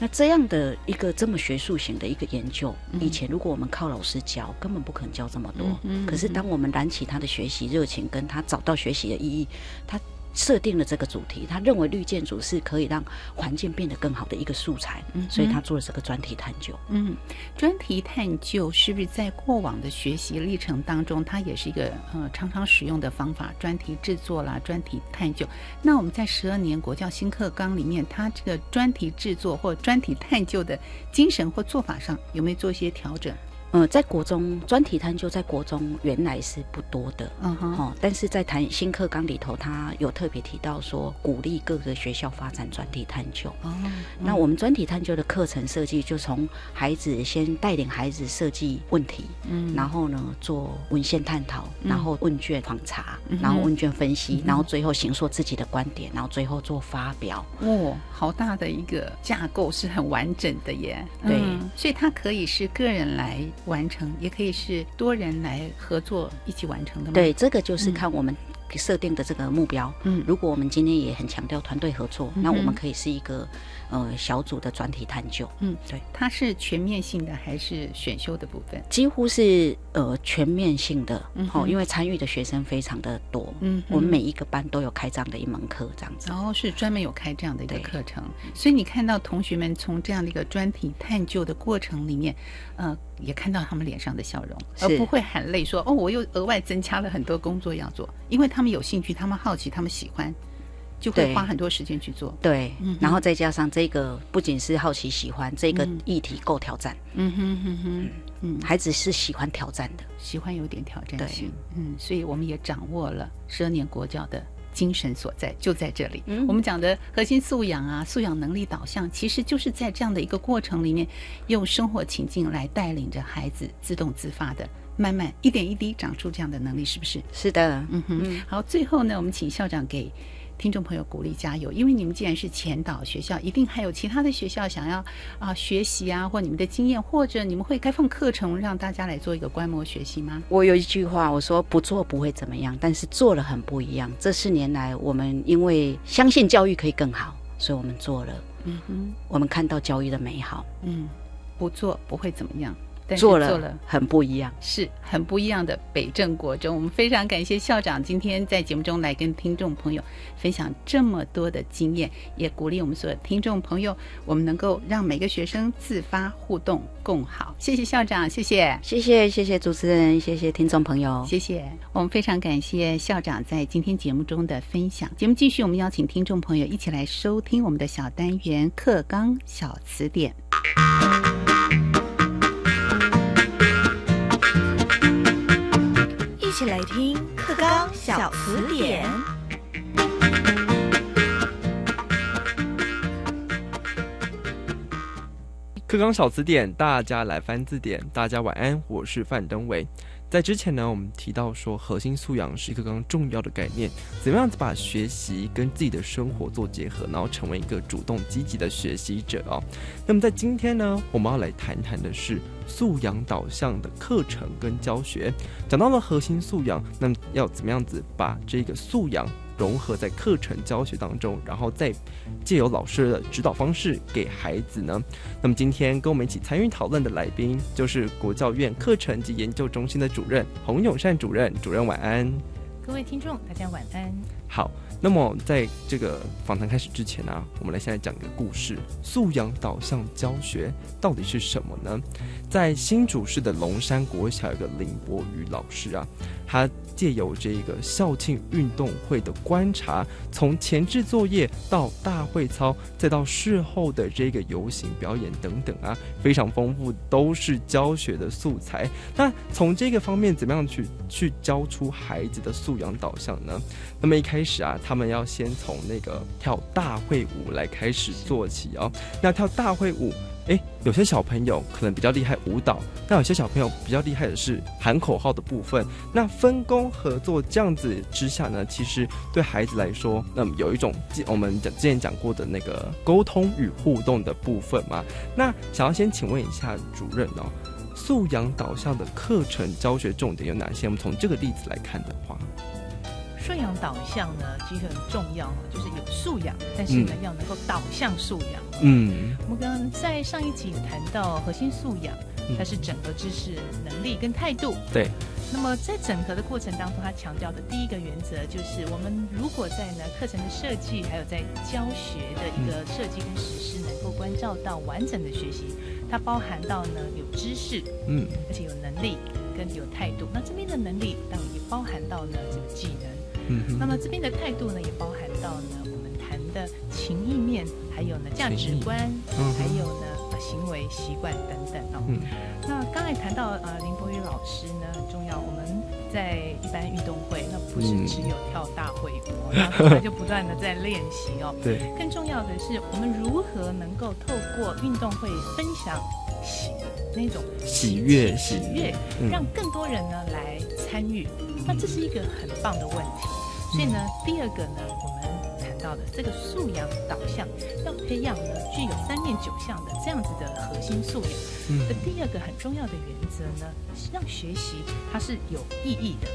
那这样的一个这么学术型的一个研究，以前如果我们靠老师教，根本不可能教这么多。可是当我们燃起他的学习热情，跟他找到学习的意义，他。设定了这个主题，他认为绿建筑是可以让环境变得更好的一个素材，所以他做了这个专题探究。嗯，专题探究是不是在过往的学习历程当中，它也是一个呃常常使用的方法？专题制作啦，专题探究。那我们在十二年国教新课纲里面，它这个专题制作或专题探究的精神或做法上，有没有做一些调整？嗯，在国中专题探究在国中原来是不多的，嗯哼，哦，但是在谈新课纲里头，他有特别提到说，鼓励各个学校发展专题探究。哦，那我们专题探究的课程设计，就从孩子先带领孩子设计问题，嗯，然后呢做文献探讨，然后问卷访查，然后问卷分析，然后最后形塑自己的观点，然后最后做发表。哦，好大的一个架构，是很完整的耶。对，所以它可以是个人来。完成也可以是多人来合作一起完成的。对，这个就是看我们设定的这个目标。嗯，如果我们今天也很强调团队合作，那我们可以是一个呃小组的专题探究。嗯，对，它是全面性的还是选修的部分？几乎是呃全面性的。嗯，哦，因为参与的学生非常的多。嗯，我们每一个班都有开这样的一门课，这样子。然后是专门有开这样的一个课程，所以你看到同学们从这样的一个专题探究的过程里面，呃。也看到他们脸上的笑容，而不会喊累说：“哦，我又额外增加了很多工作要做。”因为他们有兴趣，他们好奇，他们喜欢，就会花很多时间去做。对，然后再加上这个，不仅是好奇、喜欢这个议题够挑战。嗯哼哼哼，嗯，孩子是喜欢挑战的，喜欢有点挑战性。嗯，所以我们也掌握了十二年国教的。精神所在就在这里。我们讲的核心素养啊，素养能力导向，其实就是在这样的一个过程里面，用生活情境来带领着孩子自动自发的，慢慢一点一滴长出这样的能力，是不是？是的。嗯哼。好，最后呢，我们请校长给。听众朋友，鼓励加油！因为你们既然是前导学校，一定还有其他的学校想要啊学习啊，或你们的经验，或者你们会开放课程让大家来做一个观摩学习吗？我有一句话，我说不做不会怎么样，但是做了很不一样。这四年来，我们因为相信教育可以更好，所以我们做了。嗯哼，我们看到教育的美好。嗯，不做不会怎么样。做了，做了很不一样，是很不一样的北正国中。我们非常感谢校长今天在节目中来跟听众朋友分享这么多的经验，也鼓励我们所有听众朋友，我们能够让每个学生自发互动共好。谢谢校长，谢谢，谢谢，谢谢主持人，谢谢听众朋友，谢谢。我们非常感谢校长在今天节目中的分享。节目继续，我们邀请听众朋友一起来收听我们的小单元课纲小词典。来听课纲小词典。课纲小词典，大家来翻字典。大家晚安，我是范登伟。在之前呢，我们提到说核心素养是一个非常重要的概念，怎么样子把学习跟自己的生活做结合，然后成为一个主动积极的学习者哦。那么在今天呢，我们要来谈谈的是素养导向的课程跟教学。讲到了核心素养，那么要怎么样子把这个素养？融合在课程教学当中，然后再借由老师的指导方式给孩子呢。那么今天跟我们一起参与讨论的来宾，就是国教院课程及研究中心的主任洪永善主任。主任晚安，各位听众大家晚安。好。那么，在这个访谈开始之前呢，我们来先来讲一个故事：素养导向教学到底是什么呢？在新竹市的龙山国小，有个林博宇老师啊，他借由这个校庆运动会的观察，从前置作业到大会操，再到事后的这个游行表演等等啊，非常丰富，都是教学的素材。那从这个方面，怎么样去去教出孩子的素养导向呢？那么一开始啊，他们要先从那个跳大会舞来开始做起哦。那跳大会舞，哎，有些小朋友可能比较厉害舞蹈，那有些小朋友比较厉害的是喊口号的部分。那分工合作这样子之下呢，其实对孩子来说，那么有一种我们讲之前讲过的那个沟通与互动的部分嘛。那想要先请问一下主任哦，素养导向的课程教学重点有哪些？我们从这个例子来看的话。素养导向呢，其实很重要，就是有素养，但是呢，要能够导向素养。嗯，我们刚刚在上一集有谈到核心素养，它是整合知识、能力跟态度。对。那么在整合的过程当中，他强调的第一个原则就是，我们如果在呢课程的设计，还有在教学的一个设计跟实施，能够关照到完整的学习，它包含到呢有知识，嗯，而且有能力跟有态度。那这边的能力当然也包含到呢这个技能，嗯，那么这边的态度呢也包含到呢我们谈的情意面，还有呢价值观，嗯，还有呢行为习惯等等哦。嗯，那刚才谈到呃林博宇老师呢。重要，我们在一般运动会，那不是只有跳大会舞，那就不断的在练习哦。对，更重要的是，我们如何能够透过运动会分享喜那种喜悦喜悦，让更多人呢来参与。那这是一个很棒的问题。所以呢，第二个呢，我们谈到的这个素养导向，要培养呢具有三面九项的这样子的核心素养。嗯的第二个很重要的原则呢，是让学习它是有意义的。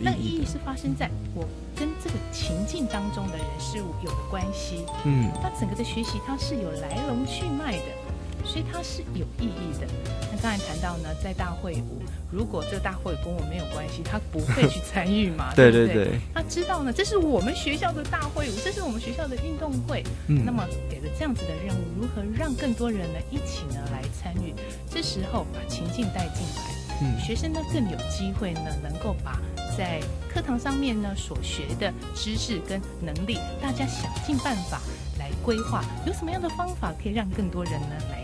那意义是发生在我跟这个情境当中的人事物有的关系。嗯，那整个的学习它是有来龙去脉的，所以它是有意义的。那刚才谈到呢，在大会舞，如果这个大会跟我没有关系，他不会去参与嘛？对对对。他知道呢，这是我们学校的大会舞，这是我们学校的运动会。嗯。那么给了这样子的任务，如何让更多人呢一起呢来参与？这时候把情境带进来，嗯，学生呢更有机会呢能够把在课堂上面呢所学的知识跟能力，大家想尽办法来规划，有什么样的方法可以让更多人呢来？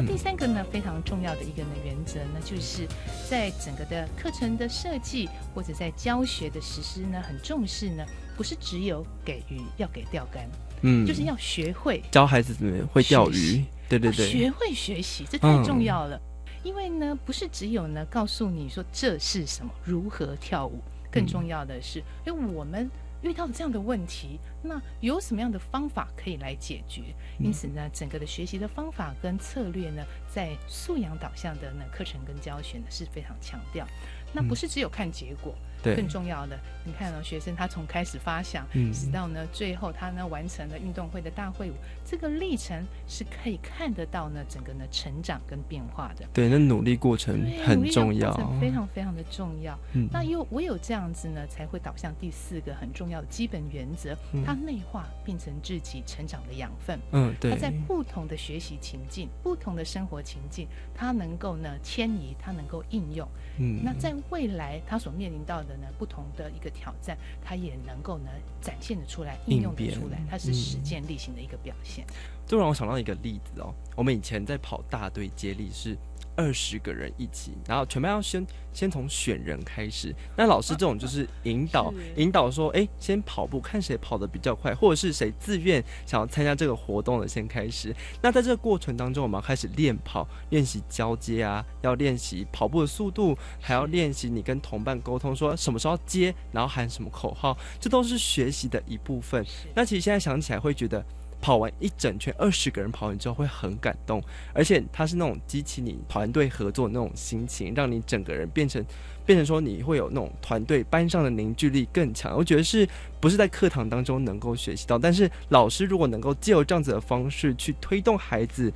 那第三个呢非常重要的一个呢原则呢，就是在整个的课程的设计或者在教学的实施呢，很重视呢，不是只有给鱼要给钓竿，嗯，就是要学会教孩子怎么会钓鱼。对对对，学会学习这太重要了，因为呢，不是只有呢告诉你说这是什么，如何跳舞，更重要的是，因为我们遇到这样的问题，那有什么样的方法可以来解决？因此呢，整个的学习的方法跟策略呢，在素养导向的那课程跟教学呢是非常强调，那不是只有看结果。更重要的，你看哦，学生他从开始发想，直到呢最后他呢完成了运动会的大会舞，这个历程是可以看得到呢整个呢成长跟变化的。对，那努力过程很重要，非常非常的重要。嗯，那又唯有这样子呢，才会导向第四个很重要的基本原则，它内化变成自己成长的养分。嗯，对。他在不同的学习情境、不同的生活情境，他能够呢迁移，他能够应用。嗯，那在未来他所面临到。的呢，不同的一个挑战，它也能够呢展现的出来，应用的出来，它是实践力行的一个表现。就让我想到一个例子哦，我们以前在跑大队接力是。二十个人一起，然后全班要先先从选人开始。那老师这种就是引导，引导说，哎，先跑步，看谁跑得比较快，或者是谁自愿想要参加这个活动的先开始。那在这个过程当中，我们要开始练跑，练习交接啊，要练习跑步的速度，还要练习你跟同伴沟通，说什么时候接，然后喊什么口号，这都是学习的一部分。那其实现在想起来会觉得。跑完一整圈，二十个人跑完之后会很感动，而且它是那种激起你团队合作那种心情，让你整个人变成变成说你会有那种团队班上的凝聚力更强。我觉得是不是在课堂当中能够学习到，但是老师如果能够借由这样子的方式去推动孩子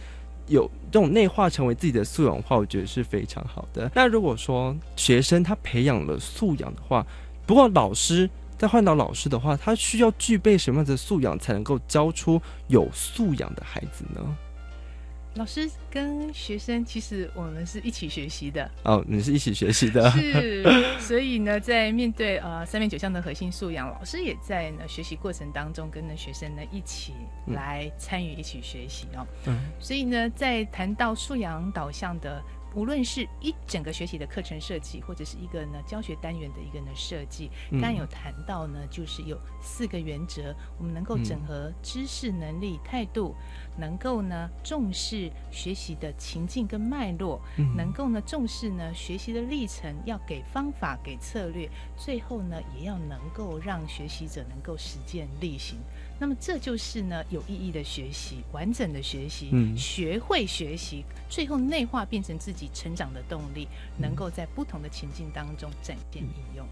有这种内化成为自己的素养的话，我觉得是非常好的。那如果说学生他培养了素养的话，不过老师。再换到老师的话，他需要具备什么样的素养才能够教出有素养的孩子呢？老师跟学生其实我们是一起学习的哦，你是一起学习的，是，所以呢，在面对呃三面九项的核心素养，老师也在呢学习过程当中跟呢学生呢一起来参与一起学习哦，嗯，所以呢，在谈到素养导向的。无论是一整个学习的课程设计，或者是一个呢教学单元的一个呢设计，刚刚有谈到呢，就是有四个原则，我们能够整合知识、能力、态度，能够呢重视学习的情境跟脉络，能够呢重视呢学习的历程，要给方法、给策略，最后呢也要能够让学习者能够实践力行。那么这就是呢有意义的学习，完整的学习，学会学习，最后内化变成自己成长的动力，能够在不同的情境当中展现应用。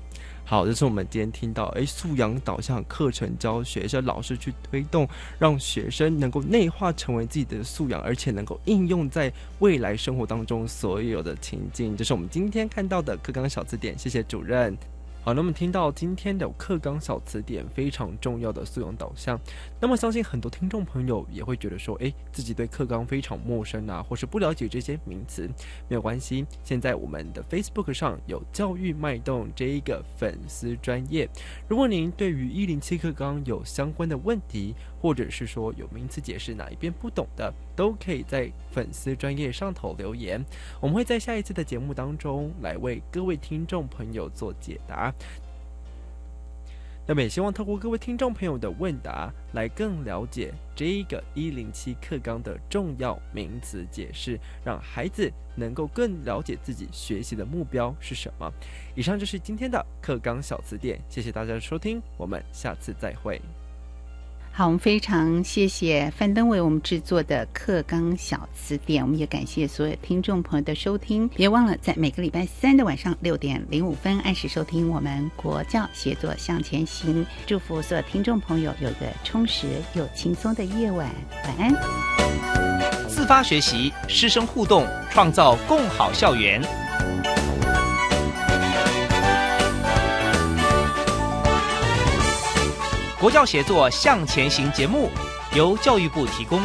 好，这是我们今天听到，哎，素养导向课程教学是老师去推动，让学生能够内化成为自己的素养，而且能够应用在未来生活当中所有的情境。这是我们今天看到的课纲小字典，谢谢主任。好，那么听到今天的课纲小词典非常重要的素养导向，那么相信很多听众朋友也会觉得说，哎，自己对课纲非常陌生啊，或是不了解这些名词，没有关系。现在我们的 Facebook 上有教育脉动这一个粉丝专业，如果您对于一零七课纲有相关的问题，或者是说有名词解释哪一边不懂的，都可以在粉丝专业上头留言，我们会在下一次的节目当中来为各位听众朋友做解答。那么也希望透过各位听众朋友的问答，来更了解这个一零七课纲的重要名词解释，让孩子能够更了解自己学习的目标是什么。以上就是今天的课纲小词典，谢谢大家的收听，我们下次再会。好，我们非常谢谢范登为我们制作的课纲小词典，我们也感谢所有听众朋友的收听。别忘了在每个礼拜三的晚上六点零五分按时收听我们国教协作向前行。祝福所有听众朋友有一个充实又轻松的夜晚，晚安。自发学习，师生互动，创造共好校园。国教协作向前行节目由教育部提供。